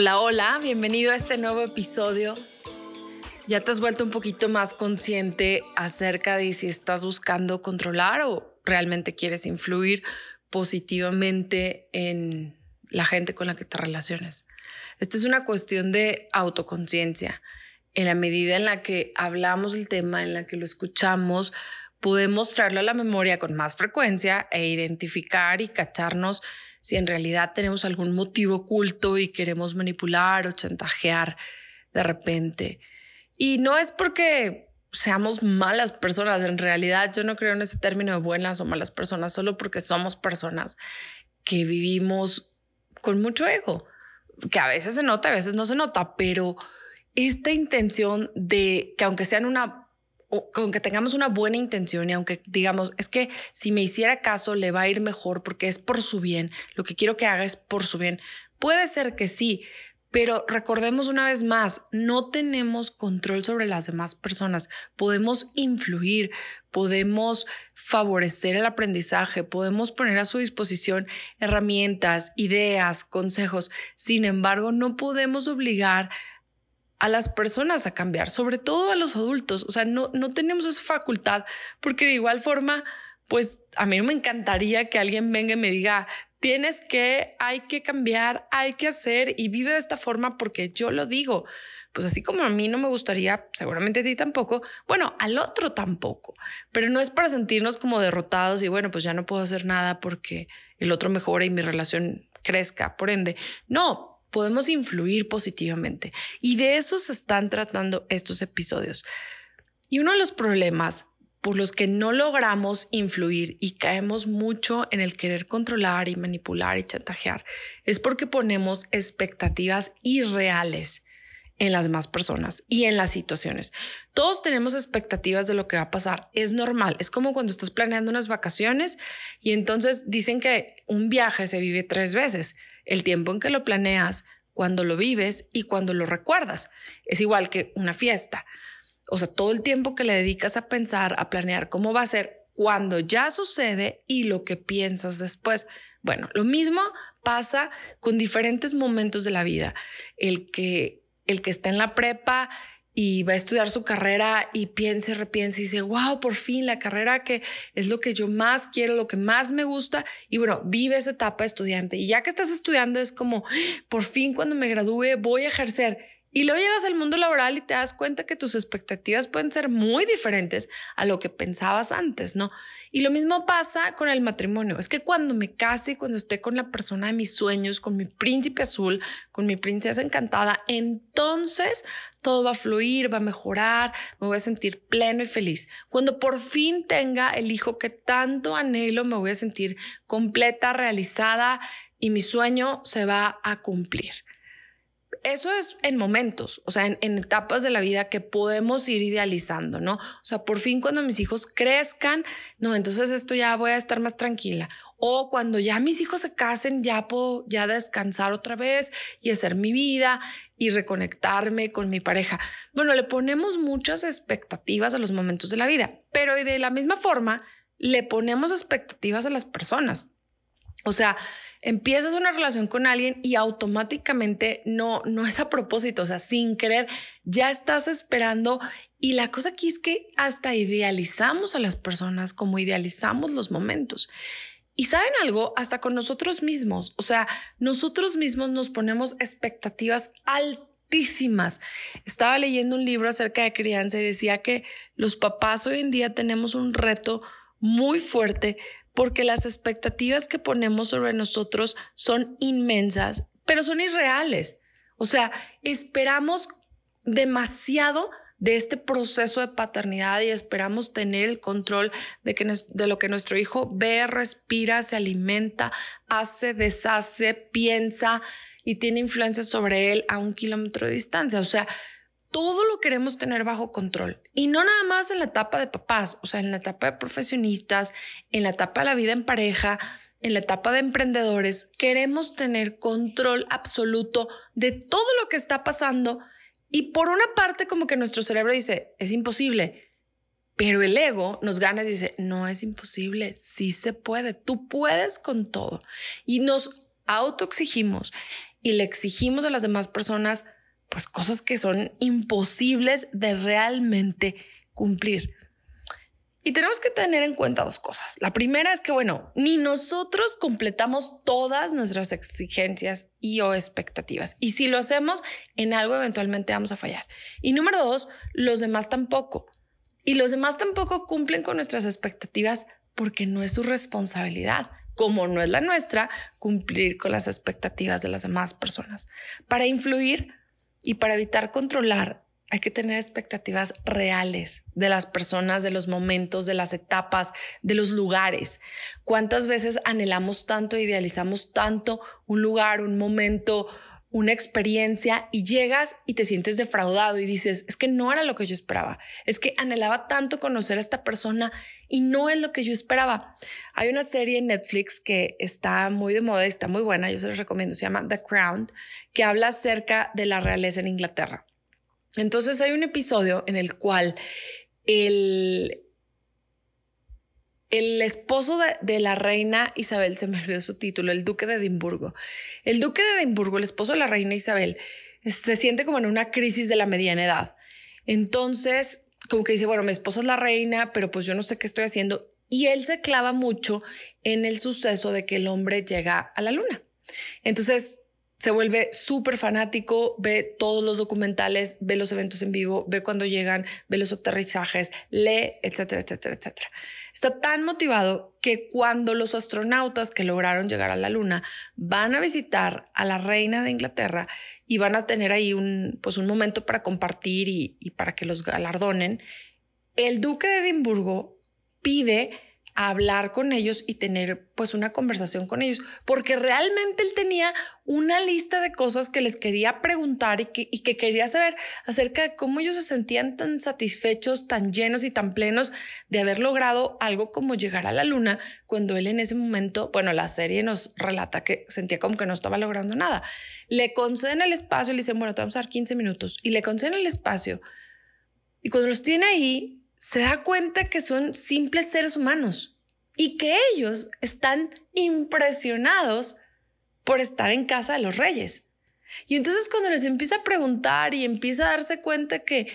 Hola, hola, bienvenido a este nuevo episodio. ¿Ya te has vuelto un poquito más consciente acerca de si estás buscando controlar o realmente quieres influir positivamente en la gente con la que te relaciones? Esta es una cuestión de autoconciencia. En la medida en la que hablamos del tema, en la que lo escuchamos, podemos traerlo a la memoria con más frecuencia e identificar y cacharnos si en realidad tenemos algún motivo oculto y queremos manipular o chantajear de repente. Y no es porque seamos malas personas, en realidad yo no creo en ese término de buenas o malas personas, solo porque somos personas que vivimos con mucho ego, que a veces se nota, a veces no se nota, pero esta intención de que aunque sean una con que tengamos una buena intención y aunque digamos, es que si me hiciera caso le va a ir mejor porque es por su bien, lo que quiero que haga es por su bien. Puede ser que sí, pero recordemos una vez más, no tenemos control sobre las demás personas. Podemos influir, podemos favorecer el aprendizaje, podemos poner a su disposición herramientas, ideas, consejos. Sin embargo, no podemos obligar a las personas a cambiar, sobre todo a los adultos. O sea, no, no tenemos esa facultad porque de igual forma, pues a mí me encantaría que alguien venga y me diga, tienes que, hay que cambiar, hay que hacer y vive de esta forma porque yo lo digo. Pues así como a mí no me gustaría, seguramente a ti tampoco, bueno, al otro tampoco, pero no es para sentirnos como derrotados y bueno, pues ya no puedo hacer nada porque el otro mejora y mi relación crezca, por ende. No, podemos influir positivamente. Y de eso se están tratando estos episodios. Y uno de los problemas por los que no logramos influir y caemos mucho en el querer controlar y manipular y chantajear es porque ponemos expectativas irreales en las demás personas y en las situaciones. Todos tenemos expectativas de lo que va a pasar. Es normal. Es como cuando estás planeando unas vacaciones y entonces dicen que un viaje se vive tres veces el tiempo en que lo planeas, cuando lo vives y cuando lo recuerdas. Es igual que una fiesta. O sea, todo el tiempo que le dedicas a pensar, a planear cómo va a ser cuando ya sucede y lo que piensas después. Bueno, lo mismo pasa con diferentes momentos de la vida. El que el que está en la prepa y va a estudiar su carrera y piensa repiensa y dice, wow, por fin la carrera que es lo que yo más quiero, lo que más me gusta. Y bueno, vive esa etapa estudiante. Y ya que estás estudiando es como, por fin cuando me gradúe voy a ejercer. Y luego llegas al mundo laboral y te das cuenta que tus expectativas pueden ser muy diferentes a lo que pensabas antes, ¿no? Y lo mismo pasa con el matrimonio. Es que cuando me case, cuando esté con la persona de mis sueños, con mi príncipe azul, con mi princesa encantada, entonces todo va a fluir, va a mejorar, me voy a sentir pleno y feliz. Cuando por fin tenga el hijo que tanto anhelo, me voy a sentir completa, realizada y mi sueño se va a cumplir eso es en momentos, o sea, en, etapas de la vida que podemos ir idealizando, ¿no? O sea, por fin cuando mis hijos crezcan, no, entonces esto ya voy a estar más tranquila. O cuando ya mis hijos se casen, ya puedo ya descansar otra vez y hacer mi vida y reconectarme con mi pareja. Bueno, le ponemos muchas expectativas a los momentos de la vida, pero de la misma forma le ponemos expectativas a las personas. O sea, empiezas una relación con alguien y automáticamente no, no es a propósito, o sea, sin querer, ya estás esperando. Y la cosa aquí es que hasta idealizamos a las personas como idealizamos los momentos. Y saben algo, hasta con nosotros mismos, o sea, nosotros mismos nos ponemos expectativas altísimas. Estaba leyendo un libro acerca de crianza y decía que los papás hoy en día tenemos un reto muy fuerte porque las expectativas que ponemos sobre nosotros son inmensas, pero son irreales. O sea, esperamos demasiado de este proceso de paternidad y esperamos tener el control de, que, de lo que nuestro hijo ve, respira, se alimenta, hace, deshace, piensa y tiene influencia sobre él a un kilómetro de distancia. O sea, todo lo queremos tener bajo control. Y no nada más en la etapa de papás, o sea, en la etapa de profesionistas, en la etapa de la vida en pareja, en la etapa de emprendedores. Queremos tener control absoluto de todo lo que está pasando. Y por una parte, como que nuestro cerebro dice, es imposible. Pero el ego nos gana y dice, no es imposible, sí se puede, tú puedes con todo. Y nos autoexigimos y le exigimos a las demás personas pues cosas que son imposibles de realmente cumplir. Y tenemos que tener en cuenta dos cosas. La primera es que, bueno, ni nosotros completamos todas nuestras exigencias y o expectativas. Y si lo hacemos, en algo eventualmente vamos a fallar. Y número dos, los demás tampoco. Y los demás tampoco cumplen con nuestras expectativas porque no es su responsabilidad como no es la nuestra, cumplir con las expectativas de las demás personas. Para influir y para evitar controlar, hay que tener expectativas reales de las personas, de los momentos, de las etapas, de los lugares. ¿Cuántas veces anhelamos tanto, idealizamos tanto un lugar, un momento, una experiencia y llegas y te sientes defraudado y dices, es que no era lo que yo esperaba, es que anhelaba tanto conocer a esta persona y no es lo que yo esperaba. Hay una serie en Netflix que está muy de moda y está muy buena, yo se los recomiendo, se llama The Crown, que habla acerca de la realeza en Inglaterra. Entonces hay un episodio en el cual el el esposo de, la reina Isabel, se me olvidó su título, el duque de Edimburgo. El duque de Edimburgo, el esposo de la reina Isabel, se siente como en una crisis de la mediana edad. Entonces, como que dice, bueno, mi esposa es la reina, pero pues yo no sé qué estoy haciendo. Y él se clava mucho en el suceso de que el hombre llega a la luna. Entonces, se vuelve súper fanático, ve todos los documentales, ve los eventos en vivo, ve cuando llegan, ve los aterrizajes, lee, etcétera, etcétera, etcétera. Está tan motivado que cuando los astronautas que lograron llegar a la Luna van a visitar a la reina de Inglaterra y van a tener ahí un, pues un momento para compartir y, y para que los galardonen, el duque de Edimburgo pide hablar con ellos y tener pues una conversación con ellos, porque realmente él tenía una lista de cosas que les quería preguntar y que, y que quería saber acerca de cómo ellos se sentían tan satisfechos, tan llenos y tan plenos de haber logrado algo como llegar a la luna, cuando él en ese momento, bueno, la serie nos relata que sentía como que no estaba logrando nada. Le conceden el espacio, le dicen, bueno, te vamos a dar 15 minutos y le conceden el espacio. Y cuando los tiene ahí, se da cuenta que son simples seres humanos y que ellos están impresionados por estar en casa de los reyes. Y entonces cuando les empieza a preguntar y empieza a darse cuenta que,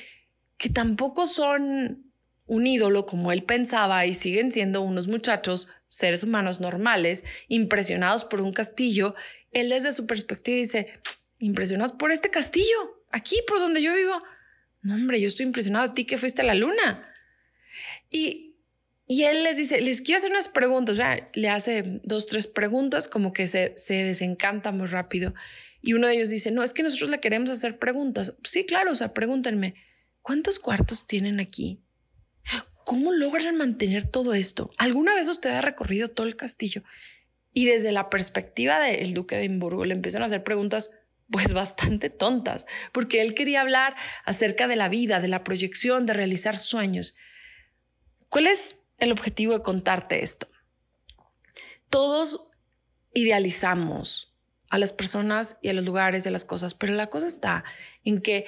que tampoco son un ídolo como él pensaba y siguen siendo unos muchachos, seres humanos normales, impresionados por un castillo, él desde su perspectiva dice, impresionados por este castillo, aquí por donde yo vivo. No, hombre, yo estoy impresionado a ti que fuiste a la luna. Y, él les dice, les quiero hacer unas preguntas. le hace dos, tres preguntas, como que se, se desencanta muy rápido. Y uno de ellos dice, no, es que nosotros le queremos hacer preguntas. Sí, claro, o sea, pregúntenme, ¿cuántos cuartos tienen aquí? ¿Cómo logran mantener todo esto? ¿Alguna vez usted ha recorrido todo el castillo? Y desde la perspectiva del duque de Edimburgo le empiezan a hacer preguntas pues bastante tontas, porque él quería hablar acerca de la vida, de la proyección, de realizar sueños. ¿Cuál es el objetivo de contarte esto? Todos idealizamos a las personas y a los lugares y a las cosas, pero la cosa está en que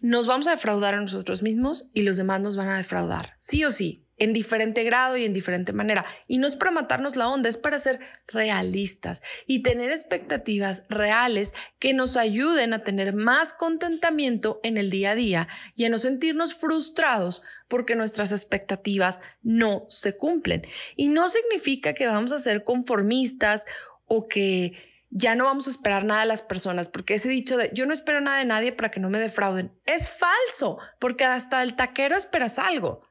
nos vamos a defraudar a nosotros mismos y los demás nos van a defraudar, sí o sí en diferente grado y en diferente manera. Y no es para matarnos la onda, es para ser realistas y tener expectativas reales que nos ayuden a tener más contentamiento en el día a día y a no sentirnos frustrados porque nuestras expectativas no se cumplen. Y no significa que vamos a ser conformistas o que ya no vamos a esperar nada de las personas, porque ese dicho de yo no espero nada de nadie para que no me defrauden es falso, porque hasta el taquero esperas algo.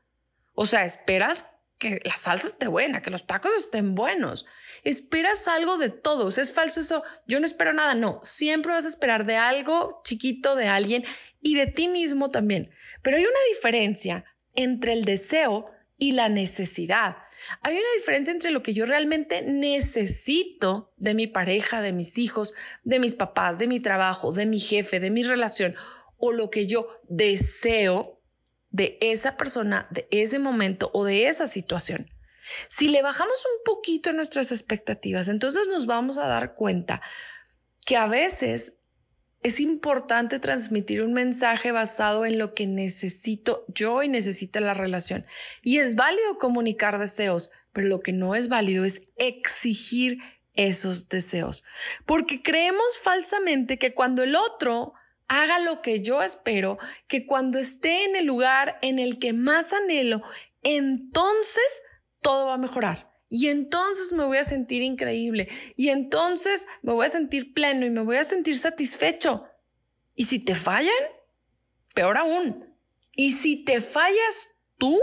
O sea, esperas que la salsa esté buena, que los tacos estén buenos. Esperas algo de todos. Es falso eso. Yo no espero nada. No, siempre vas a esperar de algo chiquito, de alguien y de ti mismo también. Pero hay una diferencia entre el deseo y la necesidad. Hay una diferencia entre lo que yo realmente necesito de mi pareja, de mis hijos, de mis papás, de mi trabajo, de mi jefe, de mi relación o lo que yo deseo de esa persona, de ese momento o de esa situación. Si le bajamos un poquito nuestras expectativas, entonces nos vamos a dar cuenta que a veces es importante transmitir un mensaje basado en lo que necesito yo y necesita la relación. Y es válido comunicar deseos, pero lo que no es válido es exigir esos deseos, porque creemos falsamente que cuando el otro haga lo que yo espero, que cuando esté en el lugar en el que más anhelo, entonces todo va a mejorar. Y entonces me voy a sentir increíble. Y entonces me voy a sentir pleno y me voy a sentir satisfecho. Y si te fallan, peor aún. Y si te fallas tú,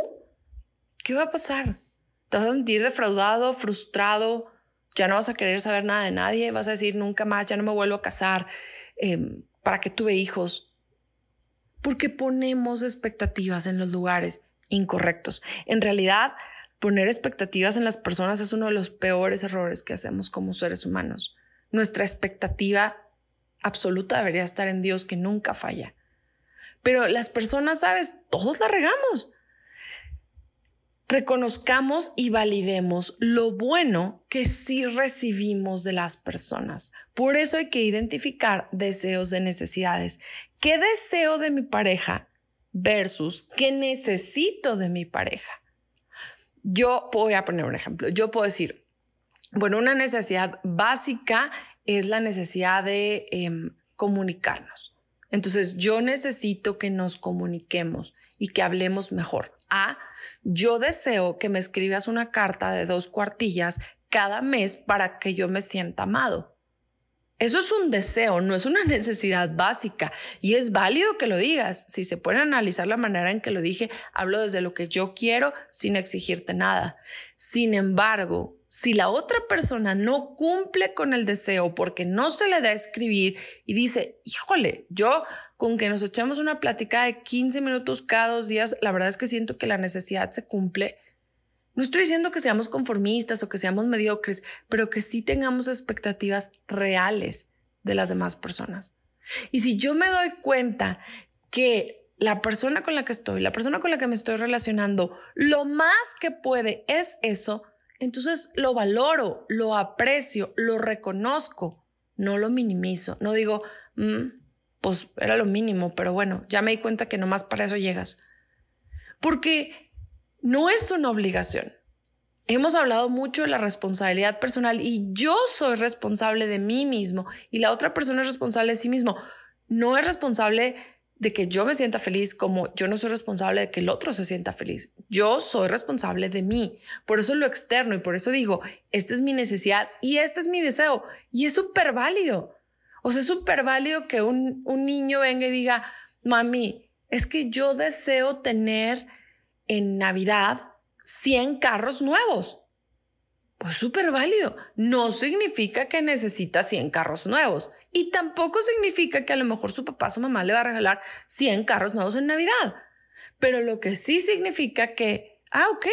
¿qué va a pasar? Te vas a sentir defraudado, frustrado, ya no vas a querer saber nada de nadie, vas a decir nunca más, ya no me vuelvo a casar, em, para que tuve hijos. Porque ponemos expectativas en los lugares incorrectos. En realidad, Poner expectativas en las personas es uno de los peores errores que hacemos como seres humanos. Nuestra expectativa absoluta debería estar en Dios que nunca falla. Pero las personas, sabes, todos la regamos. Reconozcamos y validemos lo bueno que sí recibimos de las personas. Por eso hay que identificar deseos de necesidades. ¿Qué deseo de mi pareja versus qué necesito de mi pareja? Yo voy a poner un ejemplo. Yo puedo decir, bueno, una necesidad básica es la necesidad de em, comunicarnos. Entonces, yo necesito que nos comuniquemos y que hablemos mejor. A, yo deseo que me escribas una carta de dos cuartillas cada mes para que yo me sienta amado. Eso es un deseo, no es una necesidad básica y es válido que lo digas. Si se puede analizar la manera en que lo dije, hablo desde lo que yo quiero sin exigirte nada. Sin embargo, si la otra persona no cumple con el deseo porque no se le da a escribir y dice, híjole, yo con que nos echemos una plática de 15 minutos cada dos días, la verdad es que siento que la necesidad se cumple no estoy diciendo que seamos conformistas o que seamos mediocres, pero que sí tengamos expectativas reales de las demás personas. Y si yo me doy cuenta que la persona con la que estoy, la persona con la que me estoy relacionando, lo más que puede es eso, entonces lo valoro, lo aprecio, lo reconozco, no lo minimizo, no digo, mm, pues era lo mínimo, pero bueno, ya me di cuenta que nomás para eso llegas. Porque no es una obligación. Hemos hablado mucho de la responsabilidad personal y yo soy responsable de mí mismo y la otra persona es responsable de sí mismo. No es responsable de que yo me sienta feliz como yo no soy responsable de que el otro se sienta feliz. Yo soy responsable de mí. Por eso lo externo y por eso digo, esta es mi necesidad y este es mi deseo. Y es súper válido. O sea, es súper válido que un, un niño venga y diga, mami, es que yo deseo tener en Navidad 100 carros nuevos. Pues súper válido. No significa que necesita 100 carros nuevos. Y tampoco significa que a lo mejor su papá su mamá le va a regalar 100 carros nuevos en Navidad. Pero lo que sí significa que, ah, ok,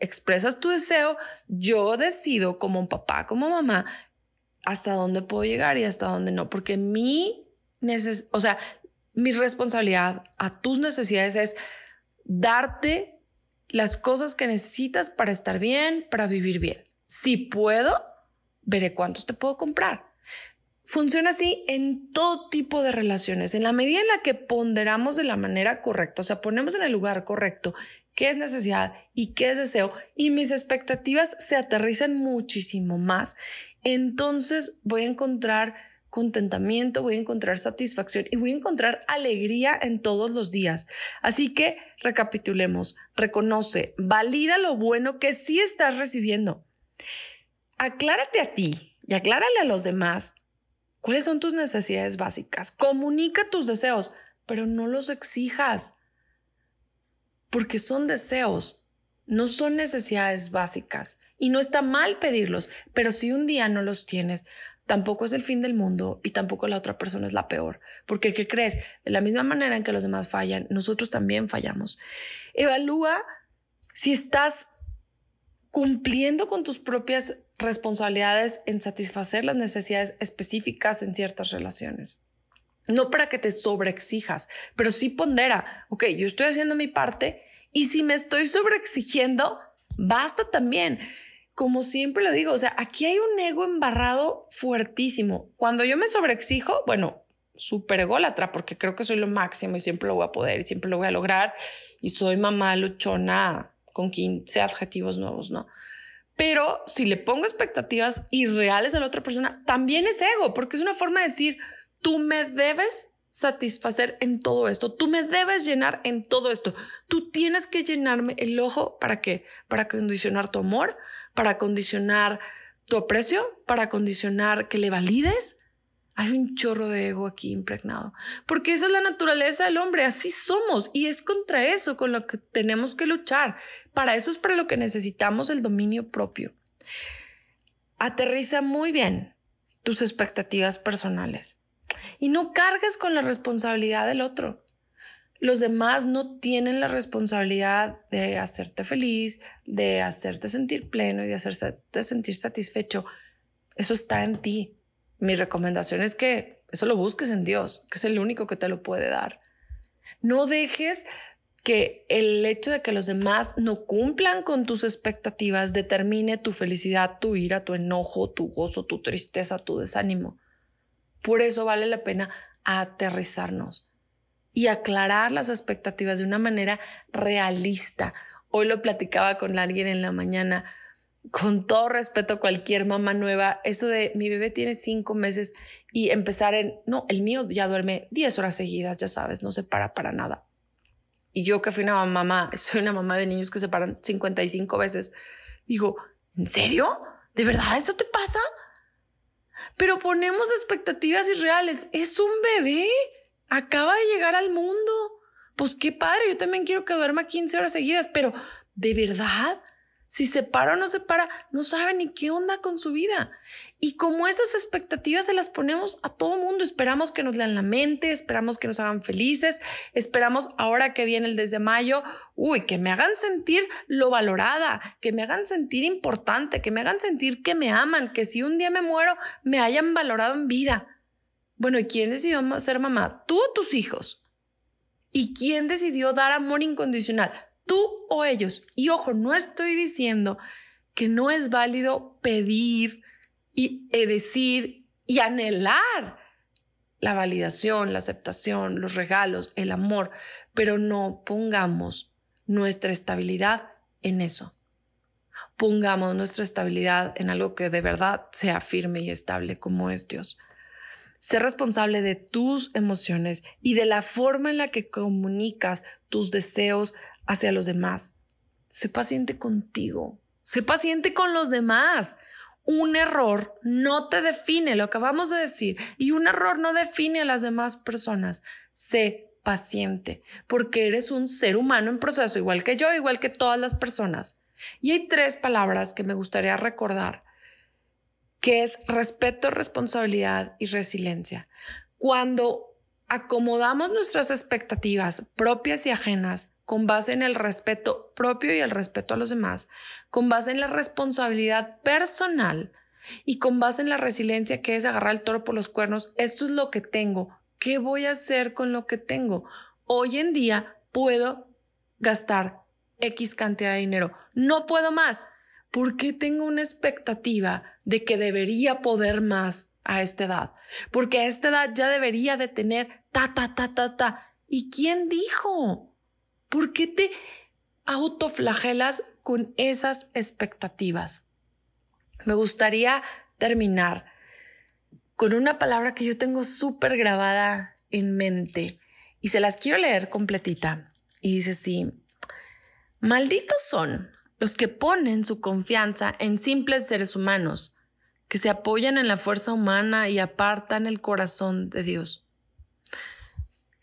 expresas tu deseo, yo decido como un papá, como mamá, hasta dónde puedo llegar y hasta dónde no. Porque mi, o sea, mi responsabilidad a tus necesidades es darte las cosas que necesitas para estar bien, para vivir bien. Si puedo, veré cuántos te puedo comprar. Funciona así en todo tipo de relaciones. En la medida en la que ponderamos de la manera correcta, o sea, ponemos en el lugar correcto qué es necesidad y qué es deseo, y mis expectativas se aterrizan muchísimo más, entonces voy a encontrar contentamiento, voy a encontrar satisfacción y voy a encontrar alegría en todos los días. Así que recapitulemos, reconoce, valida lo bueno que sí estás recibiendo. Aclárate a ti y aclárale a los demás cuáles son tus necesidades básicas. Comunica tus deseos, pero no los exijas, porque son deseos, no son necesidades básicas. Y no está mal pedirlos, pero si un día no los tienes, tampoco es el fin del mundo y tampoco la otra persona es la peor. Porque, ¿qué crees? De la misma manera en que los demás fallan, nosotros también fallamos. Evalúa si estás cumpliendo con tus propias responsabilidades en satisfacer las necesidades específicas en ciertas relaciones. No para que te sobreexijas, pero sí pondera, ok, yo estoy haciendo mi parte y si me estoy sobreexigiendo, basta también. Como siempre lo digo, o sea, aquí hay un ego embarrado fuertísimo. Cuando yo me sobreexijo, bueno, súper ególatra porque creo que soy lo máximo y siempre lo voy a poder y siempre lo voy a lograr y soy mamá luchona con 15 adjetivos nuevos, ¿no? Pero si le pongo expectativas irreales a la otra persona, también es ego, porque es una forma de decir, tú me debes satisfacer en todo esto, tú me debes llenar en todo esto, tú tienes que llenarme el ojo para qué, para condicionar tu amor, para condicionar tu aprecio, para condicionar que le valides, hay un chorro de ego aquí impregnado, porque esa es la naturaleza del hombre, así somos y es contra eso con lo que tenemos que luchar. Para eso es para lo que necesitamos el dominio propio. Aterriza muy bien tus expectativas personales y no cargues con la responsabilidad del otro. Los demás no tienen la responsabilidad de hacerte feliz, de hacerte sentir pleno y de hacerte sentir satisfecho. Eso está en ti. Mi recomendación es que eso lo busques en Dios, que es el único que te lo puede dar. No dejes que el hecho de que los demás no cumplan con tus expectativas determine tu felicidad, tu ira, tu enojo, tu gozo, tu tristeza, tu desánimo. Por eso vale la pena aterrizarnos y aclarar las expectativas de una manera realista. Hoy lo platicaba con alguien en la mañana con todo respeto a cualquier mamá nueva, eso de mi bebé tiene cinco meses y empezar en, no, el mío ya duerme 10 horas seguidas, ya sabes, no se para para nada. Y yo que fui una mamá, soy una mamá de niños que se paran 55 veces, digo, ¿en serio? ¿De verdad eso te pasa? Pero ponemos expectativas irreales. Es un bebé. Acaba de llegar al mundo. Pues qué padre, yo también quiero que duerma 15 horas seguidas, pero ¿de verdad? Si se para o no se para, no sabe ni qué onda con su vida. Y como esas expectativas se las ponemos a todo mundo, esperamos que nos lean la mente, esperamos que nos hagan felices, esperamos ahora que viene el desde mayo, uy, que me hagan sentir lo valorada, que me hagan sentir importante, que me hagan sentir que me aman, que si un día me muero, me hayan valorado en vida. Bueno, ¿y quién decidió ser mamá? ¿Tú o tus hijos? ¿Y quién decidió dar amor incondicional? Tú o ellos. Y ojo, no estoy diciendo que no es válido pedir y eh, decir y anhelar la validación, la aceptación, los regalos, el amor, pero no pongamos nuestra estabilidad en eso. Pongamos nuestra estabilidad en algo que de verdad sea firme y estable como es Dios. Ser responsable de tus emociones y de la forma en la que comunicas tus deseos hacia los demás. Sé paciente contigo. Sé paciente con los demás. Un error no te define, lo acabamos de decir, y un error no define a las demás personas. Sé paciente, porque eres un ser humano en proceso, igual que yo, igual que todas las personas. Y hay tres palabras que me gustaría recordar, que es respeto, responsabilidad y resiliencia. Cuando acomodamos nuestras expectativas propias y ajenas con base en el respeto propio y el respeto a los demás, con base en la responsabilidad personal y con base en la resiliencia que es agarrar el toro por los cuernos. Esto es lo que tengo. ¿Qué voy a hacer con lo que tengo? Hoy en día puedo gastar X cantidad de dinero. No puedo más. ¿Por qué tengo una expectativa de que debería poder más a esta edad? Porque a esta edad ya debería de tener ta, ta, ta, ta, ta. ¿Y quién dijo? ¿Por qué te autoflagelas con esas expectativas? Me gustaría terminar con una palabra que yo tengo súper grabada en mente y se las quiero leer completita. Y dice así, malditos son los que ponen su confianza en simples seres humanos, que se apoyan en la fuerza humana y apartan el corazón de Dios.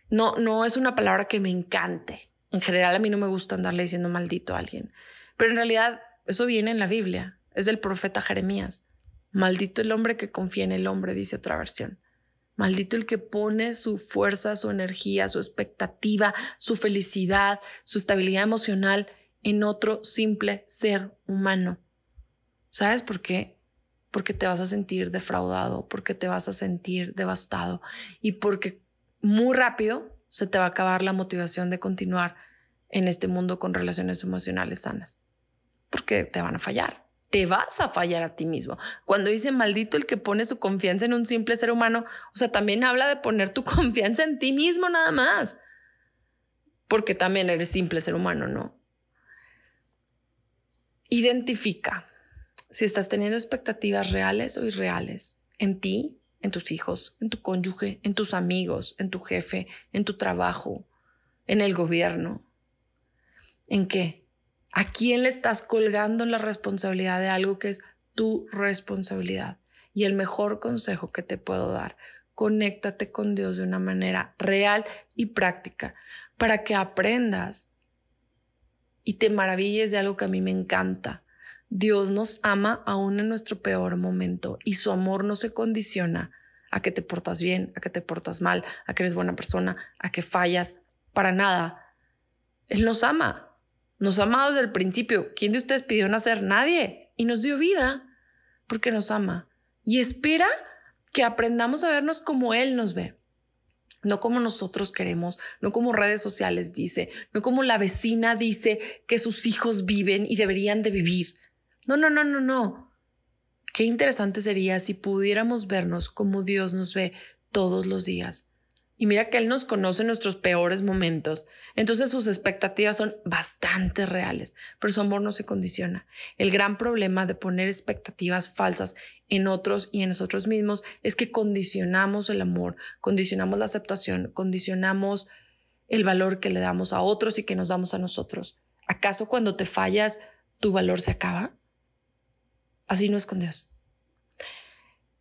No, no es una palabra que me encante, en general a mí no me gusta andarle diciendo maldito a alguien, pero en realidad eso viene en la Biblia, es del profeta Jeremías. Maldito el hombre que confía en el hombre, dice otra versión. Maldito el que pone su fuerza, su energía, su expectativa, su felicidad, su estabilidad emocional en otro simple ser humano. ¿Sabes por qué? Porque te vas a sentir defraudado, porque te vas a sentir devastado y porque muy rápido se te va a acabar la motivación de continuar en este mundo con relaciones emocionales sanas, porque te van a fallar. Te vas a fallar a ti mismo. Cuando dice maldito el que pone su confianza en un simple ser humano, o sea, también habla de poner tu confianza en ti mismo nada más, porque también eres simple ser humano, ¿no? Identifica si estás teniendo expectativas reales o irreales en ti en tus hijos, en tu cónyuge, en tus amigos, en tu jefe, en tu trabajo, en el gobierno. ¿En qué? ¿A quién le estás colgando la responsabilidad de algo que es tu responsabilidad? Y el mejor consejo que te puedo dar, conéctate con Dios de una manera real y práctica para que aprendas y te maravilles de algo que a mí me encanta, Dios nos ama aún en nuestro peor momento y su amor no se condiciona a que te portas bien, a que te portas mal, a que eres buena persona, a que fallas, para nada. Él nos ama, nos ama desde el principio. ¿Quién de ustedes pidió nacer? Nadie. Y nos dio vida porque nos ama. Y espera que aprendamos a vernos como Él nos ve. No como nosotros queremos, no como redes sociales dice, no como la vecina dice que sus hijos viven y deberían de vivir. No, no, no, no, no. Qué interesante sería si pudiéramos vernos como Dios nos ve todos los días. Y mira que Él nos conoce nuestros peores momentos. Entonces sus expectativas son bastante reales, pero su amor no se condiciona. El gran problema de poner expectativas falsas en otros y en nosotros mismos es que condicionamos el amor, condicionamos la aceptación, condicionamos el valor que le damos a otros y que nos damos a nosotros. ¿Acaso cuando te fallas tu valor se acaba? Así no es con Dios.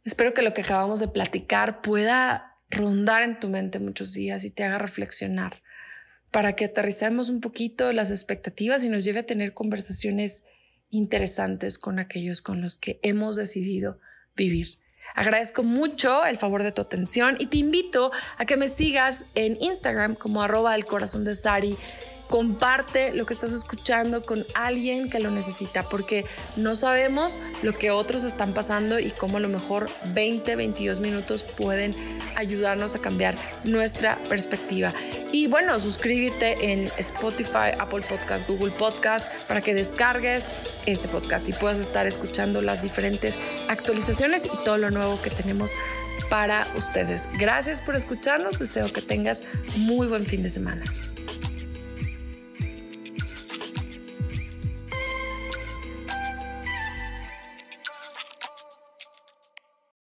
Espero que lo que acabamos de platicar pueda rondar en tu mente muchos días y te haga reflexionar para que aterricemos un poquito las expectativas y nos lleve a tener conversaciones interesantes con aquellos con los que hemos decidido vivir. Agradezco mucho el favor de tu atención y te invito a que me sigas en Instagram como arroba el corazón de Sari comparte lo que estás escuchando con alguien que lo necesita, porque no sabemos lo que otros están pasando y cómo a lo mejor 20, 22 minutos pueden ayudarnos a cambiar nuestra perspectiva. Y bueno, suscríbete en Spotify, Apple Podcast, Google Podcast para que descargues este podcast y puedas estar escuchando las diferentes actualizaciones y todo lo nuevo que tenemos para ustedes. Gracias por escucharnos. Deseo que tengas muy buen fin de semana.